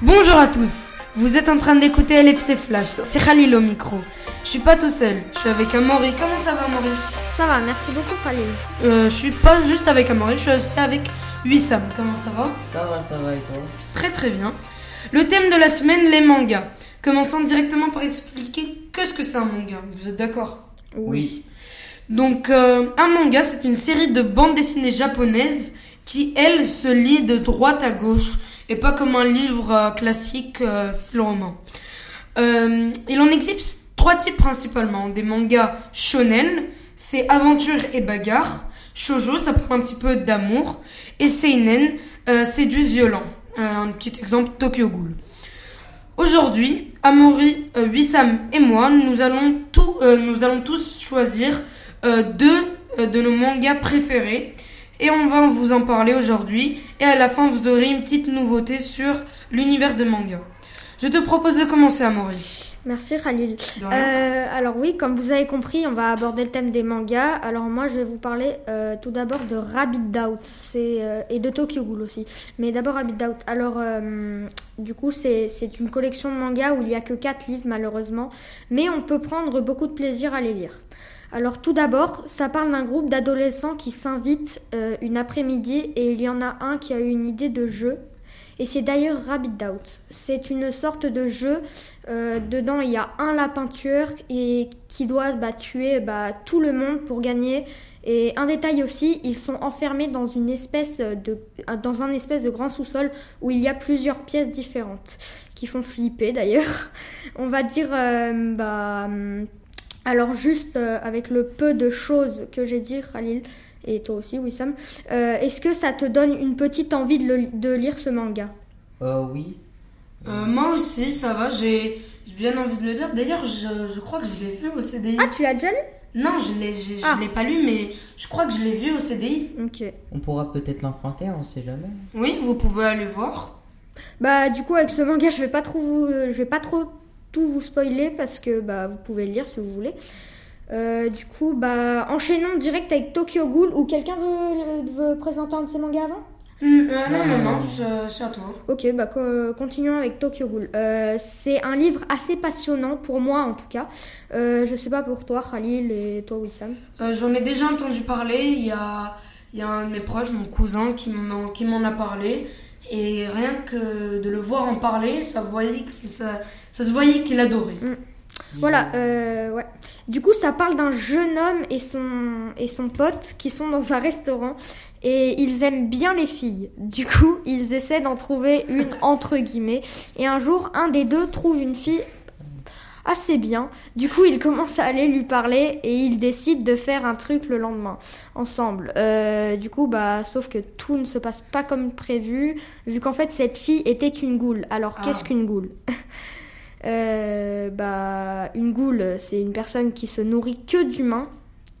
Bonjour à tous, vous êtes en train d'écouter LFC Flash, c'est Khalil au micro. Je suis pas tout seul, je suis avec Amaury. Comment ça va Amaury? Ça va, merci beaucoup Khalil. euh, Je suis pas juste avec Amaury, je suis aussi avec Wissam. Comment ça va? Ça va, ça va et toi? Très très bien. Le thème de la semaine, les mangas. Commençons directement par expliquer que ce que c'est un manga. Vous êtes d'accord? Oui. Donc, euh, un manga, c'est une série de bandes dessinées japonaises qui, elles, se lit de droite à gauche et pas comme un livre euh, classique euh, style roman. Euh, il en existe trois types principalement. Des mangas shonen, c'est aventure et bagarre. Shoujo, ça parle un petit peu d'amour. Et seinen, c'est du violent. Un petit exemple, Tokyo Ghoul. Aujourd'hui, Amaury, euh, Wissam et moi, nous allons, tous choisir deux de nos mangas préférés. Et on va vous en parler aujourd'hui. Et à la fin, vous aurez une petite nouveauté sur l'univers des mangas. Je te propose de commencer, Amaury. Merci Khalil. Euh, alors oui, comme vous avez compris, on va aborder le thème des mangas. Alors moi, je vais vous parler euh, tout d'abord de Rabbit c'est, euh, et de Tokyo Ghoul aussi. Mais d'abord Rabbit Out. Alors du coup, c'est, c'est une collection de mangas où il n'y a que 4 livres malheureusement. Mais on peut prendre beaucoup de plaisir à les lire. Alors tout d'abord, ça parle d'un groupe d'adolescents qui s'invitent euh, une après-midi et il y en a un qui a eu une idée de jeu. Et c'est d'ailleurs Rabbit Out. C'est une sorte de jeu. euh, dedans, il y a un lapin tueur et qui doit bah, tuer bah, tout le monde pour gagner. Et un détail aussi, ils sont enfermés dans une espèce de dans un espèce de grand sous-sol où il y a plusieurs pièces différentes qui font flipper d'ailleurs. On va dire euh, bah hum, alors juste euh, avec le peu de choses que j'ai dit Khalil et toi aussi Wissam, euh, est-ce que ça te donne une petite envie de, le- de lire ce manga? Euh, oui. Euh, moi aussi, ça va. J'ai bien envie de le lire. D'ailleurs, je, je crois que je l'ai vu au CDI. Ah, tu l'as déjà lu? Non, je je Ah. l'ai pas lu, mais je crois que je l'ai vu au CDI. Ok. On pourra peut-être l'emprunter, on sait jamais. Oui, vous pouvez aller voir. Bah du coup avec ce manga, je vais pas trop vous, je vais pas trop tout vous spoiler parce que bah vous pouvez le lire si vous voulez. Euh, du coup, bah enchaînons direct avec Tokyo Ghoul ou quelqu'un veut, veut présenter un de ses mangas avant? Hum, euh, non, Non, non, non, non, non. c'est à toi. Ok, bah co- continuons avec Tokyo Ghoul. Euh, c'est un livre assez passionnant pour moi en tout cas. Euh, je sais pas pour toi Khalil et toi Wissam. Euh, J'en ai déjà entendu parler. Il y a, il y a un de mes proches, mon cousin, qui m'en a, qui m'en a parlé. Et rien que de le voir en parler, ça, voyait, que- ça, ça se voyait qu'il adorait. Voilà, euh, ouais. Du coup, ça parle d'un jeune homme et son, et son pote qui sont dans un restaurant et ils aiment bien les filles. Du coup, ils essaient d'en trouver une entre guillemets. Et un jour, un des deux trouve une fille assez bien. Du coup, ils commencent à aller lui parler et ils décident de faire un truc le lendemain ensemble. Euh, du coup, bah, sauf que tout ne se passe pas comme prévu, vu qu'en fait cette fille était une goule. Alors, Ah. qu'est-ce qu'une goule? Bah, une goule, c'est une personne qui se nourrit que d'humains,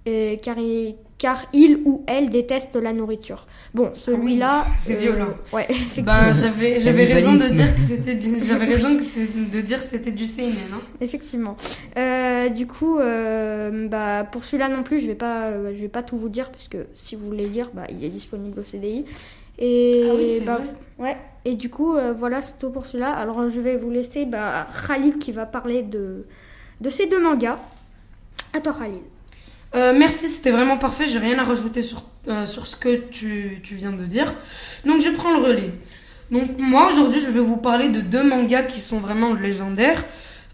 euh, car, il, car il ou elle déteste la nourriture. Bon, celui-là, Ah c'est violent. Ouais, effectivement. Bah, j'avais, j'avais raison de dire que c'était, du- j'avais raison que de dire que c'était du CNN, hein. Effectivement. Euh, du coup, euh, bah, pour celui-là non plus, je vais pas, euh, je vais pas tout vous dire parce que si vous voulez lire, bah, il est disponible au CDI. Et Ah oui, c'est bah, vrai. ouais. Et du coup, euh, voilà, c'est tout pour celui-là. Alors, je vais vous laisser bah, Khalil qui va parler de de ces deux mangas. À toi, Khalil. Euh, merci, c'était vraiment parfait. J'ai rien à rajouter sur, euh, sur ce que tu, tu viens de dire. Donc je prends le relais. Donc moi aujourd'hui je vais vous parler de deux mangas qui sont vraiment légendaires.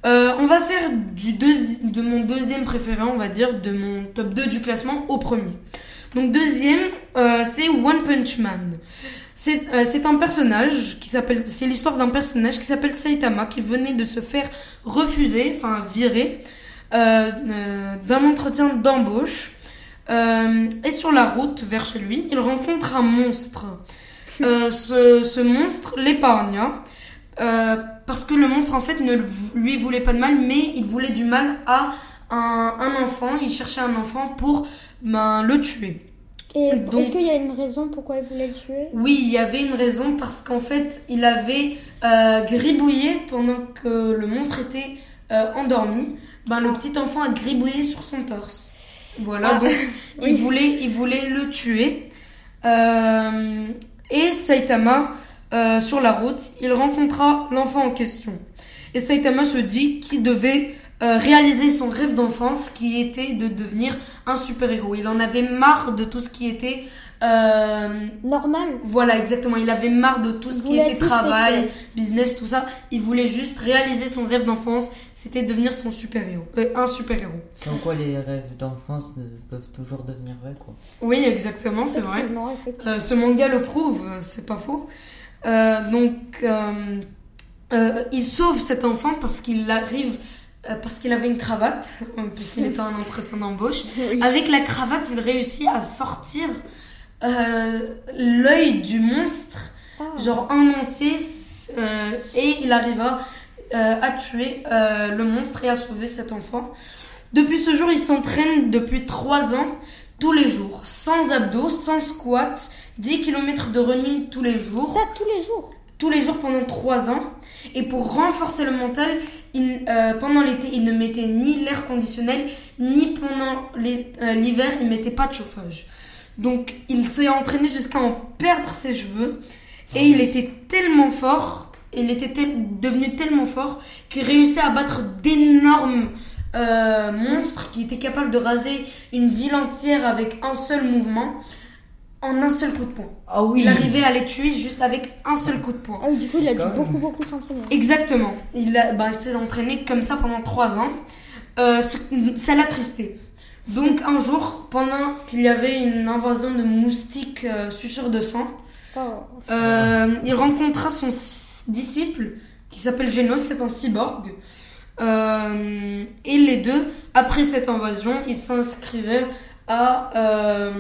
On va faire du de mon deuxième préféré, on va dire, de mon top 2 du classement au premier. Donc deuxième, euh, c'est One Punch Man. C'est euh, c'est un personnage qui s'appelle, c'est l'histoire d'un personnage qui s'appelle Saitama qui venait de se faire refuser, enfin virer, euh, d'un entretien d'embauche. Et sur la route vers chez lui, il rencontre un monstre. Ce, ce monstre l'épargna euh, parce que le monstre en fait ne lui voulait pas de mal, mais il voulait du mal à un, un enfant. Il cherchait un enfant pour ben, le tuer. Et Donc- est-ce qu'il y a une raison pourquoi il voulait le tuer? Oui, il y avait une raison parce qu'en fait, il avait euh, gribouillé pendant que le monstre était euh, endormi. Ben, le petit enfant a gribouillé sur son torse. Voilà, Ah, donc oui. il, voulait, il voulait le tuer. Euh, et Saitama sur la route, il rencontra l'enfant en question. Et Saitama se dit qu'il devait euh, réaliser son rêve d'enfance qui était de devenir un super-héros. Il en avait marre de tout ce qui était... euh, Normal. voilà, exactement. Il avait marre de tout ce qui était travail, spécial. business, tout ça. Il voulait juste réaliser son rêve d'enfance. C'était devenir son super-héros. Euh, un super-héros. Comme quoi les rêves d'enfance peuvent toujours devenir vrais, quoi. Oui, exactement, c'est vrai. Euh, ce manga le prouve, c'est pas faux. Euh, donc, euh, il sauve cet enfant parce qu'il arrive, euh, parce qu'il avait une cravate, euh, puisqu'il était en entretien d'embauche. Avec la cravate, il réussit à sortir euh, l'œil du monstre, Ah. genre en entier, et il arriva à tuer le monstre et à sauver cet enfant. Depuis ce jour, il s'entraîne depuis 3 ans, tous les jours, sans abdos, sans squat, 10 km de running tous les jours Ça, tous les jours. Tous les jours pendant trois ans. Et pour renforcer le mental, euh, pendant l'été, il ne mettait ni l'air conditionnel, ni pendant euh, l'hiver, il mettait pas de chauffage. Donc il s'est entraîné jusqu'à en perdre ses cheveux. Et il était tellement fort, il était devenu tellement fort qu'il réussit à battre d'énormes euh, monstres qui étaient capables de raser une ville entière avec un seul mouvement, en un seul coup de poing. Ah oui Il arrivait à les tuer juste avec un seul coup de poing. Ah oui, du coup, il a dû beaucoup, beaucoup s'entraîner. Exactement. Il, a- bah, il s'est entraîné comme ça pendant trois ans. Euh, ça l'a tristé. Donc un jour, pendant qu'il y avait une invasion de moustiques euh, suceurs de sang, Oh. euh, il rencontra son disciple qui s'appelle Genos, c'est un cyborg. Euh, et les deux, après cette invasion, ils s'inscrivaient à, euh,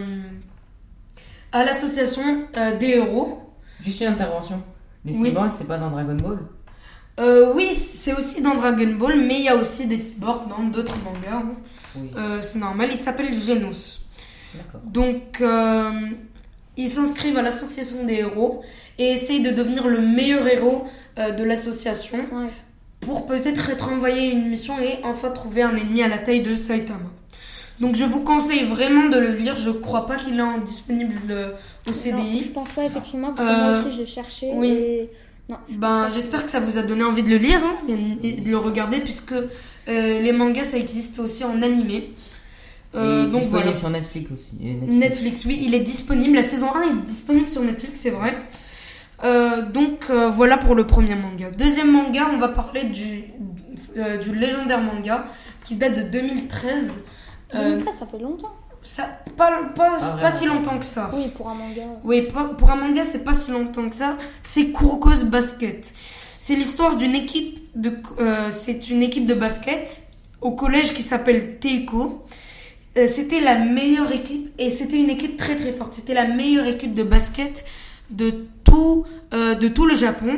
à l'association euh, des héros. Juste une intervention. Les Oui. cyborgs, c'est pas dans Dragon Ball Euh, oui, c'est aussi dans Dragon Ball, mais il y a aussi des cyborgs dans d'autres mangas. hein. Oui, Euh, c'est normal, il s'appelle Genos. d'accord. Donc, euh, ils s'inscrivent à l'association des héros et essayent de devenir le meilleur héros euh, de l'association Ouais. pour peut-être être envoyé à une mission et enfin trouver un ennemi à la taille de Saitama. Donc, je vous conseille vraiment de le lire. Je crois pas qu'il est en- disponible euh, au Non, je CDI. pense pas, effectivement, parce que Euh, moi aussi, j'ai cherché. oui. Et... Non, je Ben, j'espère que ça vous a donné envie de le lire hein, et de le regarder puisque euh, les mangas ça existe aussi en animé. Euh, donc disponible voilà. sur Netflix aussi. Et Netflix. Netflix, oui, il est disponible. La saison 1 est disponible sur Netflix, c'est vrai. Euh, donc euh, voilà pour le premier manga. Deuxième manga, on va parler du, euh, du légendaire manga qui date de 2013. Euh, 2013, ça fait longtemps. ça, pas, pas, Ah, pas si longtemps que ça. Oui, pour un manga. Oui, pas- pour un manga, c'est pas si longtemps que ça. C'est Kuroko's Basket. C'est l'histoire d'une équipe de, euh, c'est une équipe de basket au collège qui s'appelle Teiko. Euh, c'était la meilleure équipe et c'était une équipe très très forte. C'était la meilleure équipe de basket de tout, euh, de tout le Japon,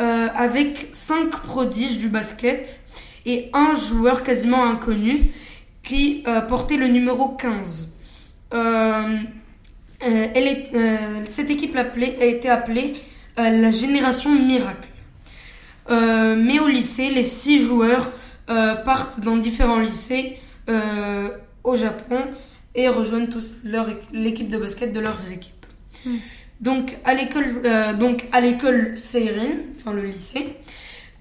euh, avec cinq prodiges du basket et un joueur quasiment inconnu qui euh, portait le numéro 15. Euh, euh, elle est, cette équipe appelée- a été appelée la génération miracle. Mais au lycée, les six joueurs partent dans différents lycées au Japon et rejoignent tous l'équipe de basket de leurs équipes. Hmm. Donc à l'école, euh, donc à l'école Seirin, enfin le lycée,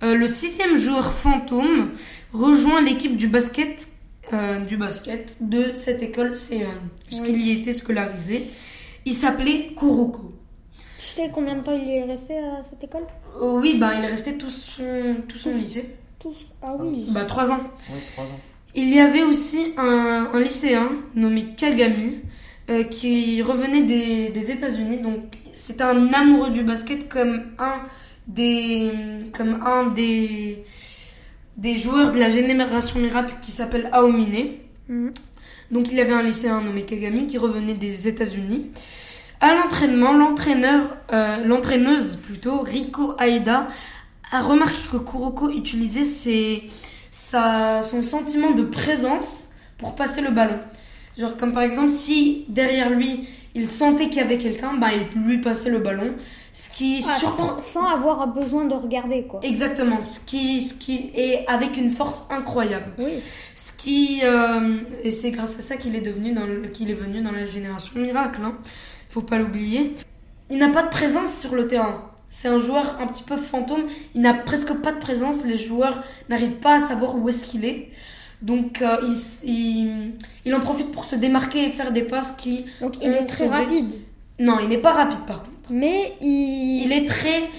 euh, le sixième joueur fantôme rejoint l'équipe du basket euh, du basket de cette école Seirin, puisqu'il y était scolarisé. Il s'appelait Kuroko. Tu sais combien de temps il est resté à cette école? Euh, oui, bah, il est resté tout son, tout son lycée. Tous. Ah oui. Bah, trois ans. Ouais, trois ans. Il y avait aussi un, un lycéen nommé Kagami euh, qui revenait des, des États-Unis. Donc, c'était un amoureux du basket comme un des, comme un des, des joueurs de la génération miracle qui s'appelle Aomine. Mhm. Donc il y avait un lycéen nommé Kagami qui revenait des États-Unis. À l'entraînement, l'entraîneur, euh, l'entraîneuse plutôt, Riko Aida, a remarqué que Kuroko utilisait ses, sa, son sentiment de présence pour passer le ballon. Genre comme par exemple si derrière lui il sentait qu'il y avait quelqu'un, bah il lui passait le ballon. Ce qui Ah, surprend. sans, sans avoir besoin de regarder, quoi. Exactement, ce qui, ce qui est avec une force incroyable. Oui. Ce qui euh, et c'est grâce à ça qu'il est devenu dans le- qu'il est venu dans la génération miracle. Hein. Faut pas l'oublier. Il n'a pas de présence sur le terrain. c'est un joueur un petit peu fantôme. Il n'a presque pas de présence. Les joueurs n'arrivent pas à savoir où est-ce qu'il est. Donc euh, il, il, il en profite pour se démarquer et faire des passes qui... Donc il est très rapide. Non, il n'est pas rapide par contre. Mais il, Il est très...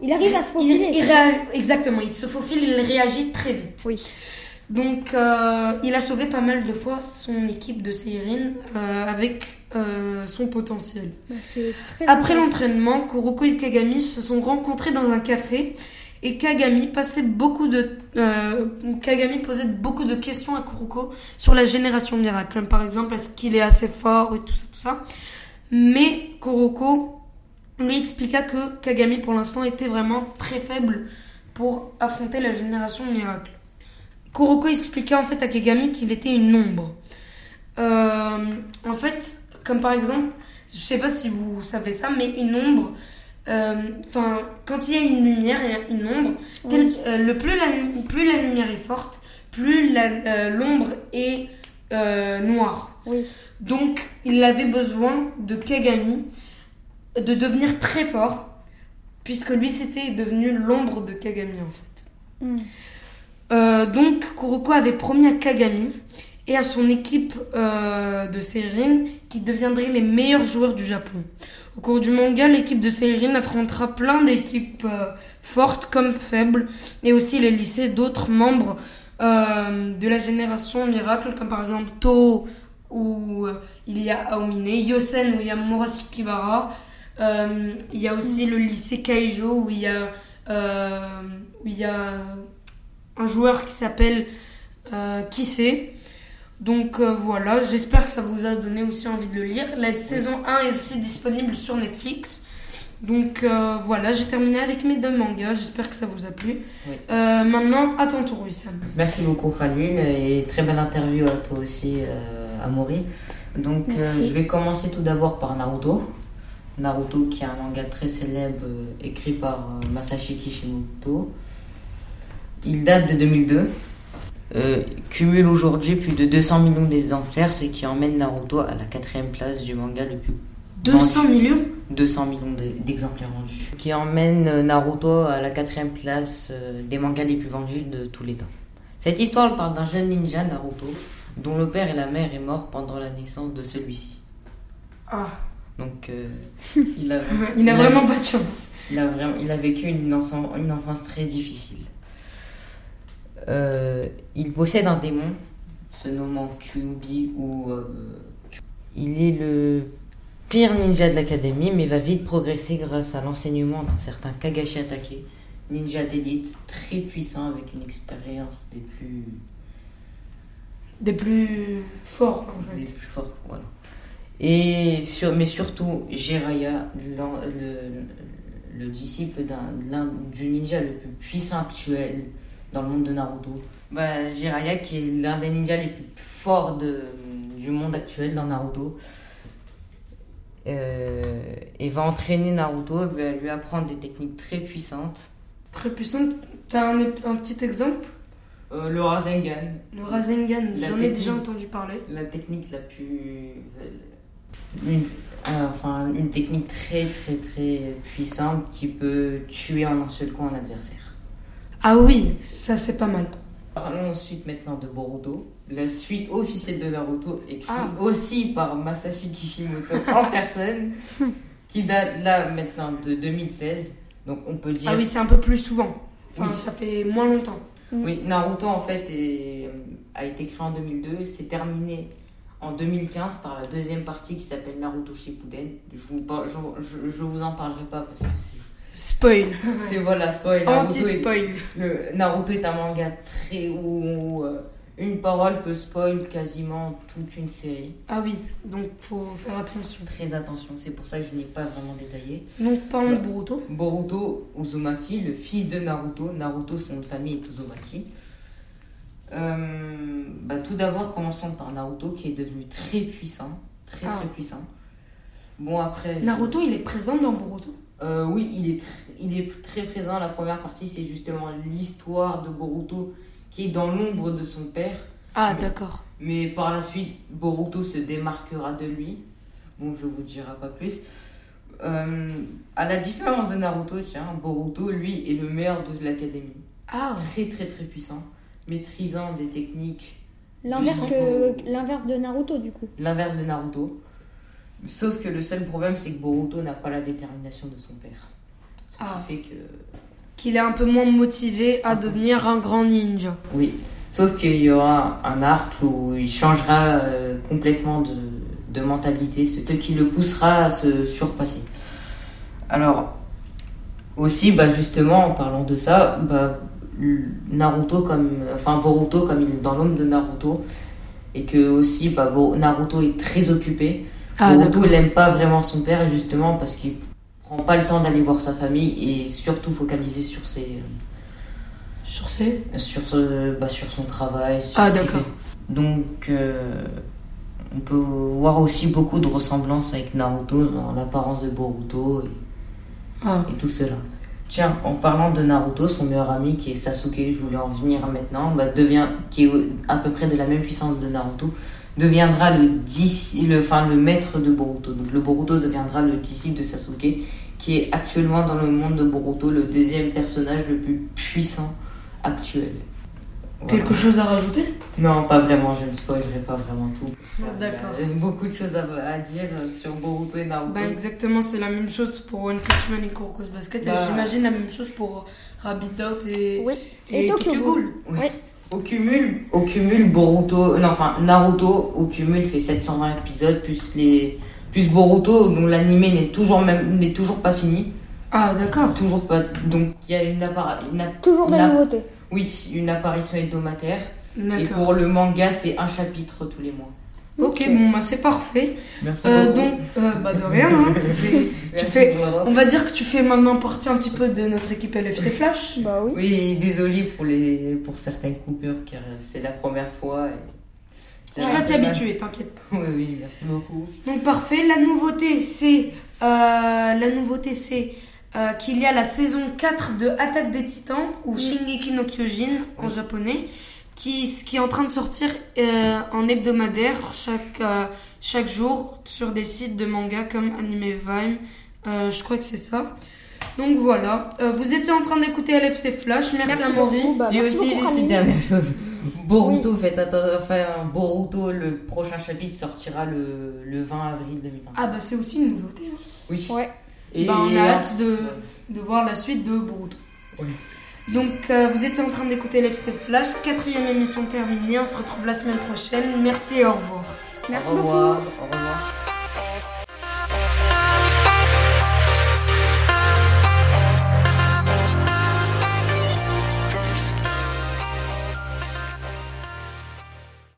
il arrive à se Il, faufiler. il exactement, il se faufile, il réagit très vite. Oui. Donc, euh, il a sauvé pas mal de fois son équipe de Seirin euh, avec euh, son potentiel. Bah, très Après l'entraînement, Kuroko et Kagami se sont rencontrés dans un café et Kagami passait beaucoup de Kagami posait beaucoup de questions à Kuroko sur la génération miracle, comme par exemple est-ce qu'il est assez fort et tout ça, tout ça. Mais Kuroko lui expliqua que Kagami pour l'instant était vraiment très faible pour affronter la génération miracle. Kuroko expliqua en fait à Kagami qu'il était une ombre. Euh, en fait, comme par exemple, je sais pas si vous savez ça, mais une ombre, euh, enfin, quand il y a une lumière et une ombre, tel- euh, le plus la, lu- plus la lumière est forte, plus l'ombre est noire. Oui. Donc, il avait besoin de Kagami de devenir très fort, puisque lui c'était devenu l'ombre de Kagami en fait. Hmm. Euh, donc Kuroko avait promis à Kagami et à son équipe euh, de Seirin qui deviendraient les meilleurs joueurs du Japon. Au cours du manga, l'équipe de Seirin affrontera plein d'équipes euh, fortes comme faibles et aussi les lycées d'autres membres de la génération miracle comme par exemple To où il y a Aomine, Yosen où il y a Murasaki Kibara, euh, il y a aussi le lycée Kaijo où il y a euh, où il y a un joueur qui s'appelle euh, Kissé. Donc euh, voilà, j'espère que ça vous a donné aussi envie de le lire. La saison 1 est aussi disponible sur Netflix. Donc euh, voilà, j'ai terminé avec mes deux mangas. J'espère que ça vous a plu. Oui. Euh, maintenant, à ton tour, Wissam. Merci beaucoup Khalil et très belle interview à toi aussi euh, Amaury. Donc euh, je vais commencer tout d'abord par Naruto. Naruto qui est un manga très célèbre euh, écrit par euh, Masashi Kishimoto. Il date de 2002. Euh, cumule aujourd'hui plus de 200 millions d'exemplaires, ce qui emmène Naruto à la quatrième place du manga le plus 200 millions? 200 millions de- d'exemplaires vendus. Qui emmène Naruto à la quatrième place des mangas les plus vendus de tous les temps. Cette histoire parle d'un jeune ninja Naruto dont le père et la mère est mort pendant la naissance de celui-ci. Ah, Donc euh, il, a, il a a- vraiment pas de chance. il a vraiment, il a vécu une, enfance- une enfance très difficile. Euh, il possède un démon se nommant Kyubi ou euh, il est le pire ninja de l'académie mais va vite progresser grâce à l'enseignement d'un certain Kagashi Atake, ninja d'élite très puissant avec une expérience des plus Des plus forts, en des fait. plus fortes, voilà. Et sur, mais surtout, Jiraiya, le, le disciple d'un, du ninja le plus puissant actuel dans le monde de Naruto. Bah, Jiraiya, qui est l'un des ninjas les plus forts de, du monde actuel dans Naruto. Euh, et va entraîner Naruto, va lui apprendre des techniques très puissantes. Très puissante. T'as un, un petit exemple? Euh, le Rasengan, Le Rasengan, j'en ai déjà entendu parler. la technique la plus une, euh, enfin une technique très très très puissante qui peut tuer en un seul coup un adversaire. Ah oui, ça c'est pas mal. Parlons ensuite maintenant de Boruto, la suite officielle de Naruto écrite Ah. aussi par Masashi Kishimoto en personne qui date là maintenant de 2016. Donc on peut dire Ah oui, c'est un peu plus souvent. Enfin, Oui. ça fait moins longtemps. Oui, Naruto en fait est- a été créé en 2002, c'est terminé en 2015 par la deuxième partie qui s'appelle Naruto Shippuden. Je vous, je, je- je vous en parlerai pas parce que c'est, Spoil. c'est voilà spoil. Anti-spoil. Naruto est un manga très où euh, une parole peut spoil quasiment toute une série. Ah oui, donc faut faire attention. Très attention, c'est pour ça que je n'ai pas vraiment détaillé. Donc parlons de Boruto. Boruto Uzumaki, le fils de Naruto. Naruto, son nom de famille est Uzumaki. Euh, bah, tout d'abord, commençons par Naruto qui est devenu très puissant. Très Ah. très puissant. Bon, après. Naruto, il est présent dans Boruto? Euh, oui, il est, il est très présent. La première partie, c'est justement l'histoire de Boruto qui est dans l'ombre de son père. Ah d'accord. Mais par la suite, Boruto se démarquera de lui. Bon, je vous dirai pas plus. Euh, à la différence de Naruto, tiens, Boruto, lui, est le meilleur de l'académie. Ah, Très, très, très puissant. Maîtrisant des techniques. L'inverse Puissant. que l'inverse de Naruto du coup. L'inverse de Naruto. Sauf que le seul problème, c'est que Boruto n'a pas la détermination de son père. Ce qui Ah. fait que. qu'il est un peu moins motivé à devenir un grand ninja. Oui. Sauf qu'il y aura un arc où il changera euh, complètement de, de mentalité, ce qui le poussera à se surpasser. Alors, aussi, bah justement, en parlant de ça, bah, Naruto comme, enfin Boruto comme il est dans l'ombre de Naruto, et que aussi, bah, Naruto est très occupé. Ah, Boruto, n'aime pas vraiment son père, justement, parce qu'il prend pas le temps d'aller voir sa famille et surtout focaliser sur ses, Sur ces. sur, ce- bah, sur son travail. Sur Ah, d'accord. Donc, euh, on peut voir aussi beaucoup de ressemblances avec Naruto dans l'apparence de Boruto et, Ah. et tout cela. Tiens, en parlant de Naruto, son meilleur ami qui est Sasuke, je voulais en venir maintenant, bah, qui est à peu près de la même puissance de Naruto, deviendra le, le, le maître de Boruto. Donc le Boruto deviendra le disciple de Sasuke, qui est actuellement dans le monde de Boruto le deuxième personnage le plus puissant actuel. Voilà. Quelque chose à rajouter? Non, pas vraiment, je ne spoilerai pas vraiment tout. D'accord. Il y a beaucoup de choses à, à dire sur Boruto et Naruto. Bah exactement, c'est la même chose pour One Punch Man et Kuroko's Basket. Et Bah. j'imagine la même chose pour Rabbit Out et, Oui. et, Et Tokyo, Ghoul. Oui. Au cumul, au cumul Boruto, non enfin Naruto au cumul fait 720 épisodes plus les plus Boruto dont l'animé n'est toujours même n'est toujours pas fini, Ah d'accord. toujours pas. Donc il y a une, appara- une Toujours des La- nouveautés. Oui une apparition hebdomadaire et pour le manga c'est un chapitre tous les mois. Ok, bon bah c'est parfait. Merci Euh, beaucoup. donc, euh, bah de rien. hein. Fais- On va dire que tu fais maintenant partie un petit peu de notre équipe LFC Flash. Bah oui. Oui, désolé pour les pour certaines coupures car c'est la première fois. et- Tu vas t'y habituer, t'inquiète pas. Oui, oui, merci beaucoup. Donc parfait. La nouveauté, c'est euh, la nouveauté, c'est euh, qu'il y a la saison 4 de Attaque des Titans ou Shingeki no Kyojin en Oui. japonais, qui qui est en train de sortir euh, en hebdomadaire chaque euh, chaque jour sur des sites de manga comme Anime Vime. Euh, je crois que c'est ça. Donc voilà, Euh, vous étiez en train d'écouter LFC Flash. Merci, à Maury. Bah, Et merci aussi, juste une dernière chose. Boruto, faites attention. Enfin, Boruto, le prochain chapitre sortira le, le 20 avril 2020. Ah bah c'est aussi une nouveauté. hein. oui. Ouais. Et Bah, on a hâte de, de voir la suite de. Oui. Donc, euh, vous étiez en train d'écouter LFC Flash, quatrième émission terminée. On se retrouve la semaine prochaine. Merci et au revoir. Merci au beaucoup. revoir. Au revoir.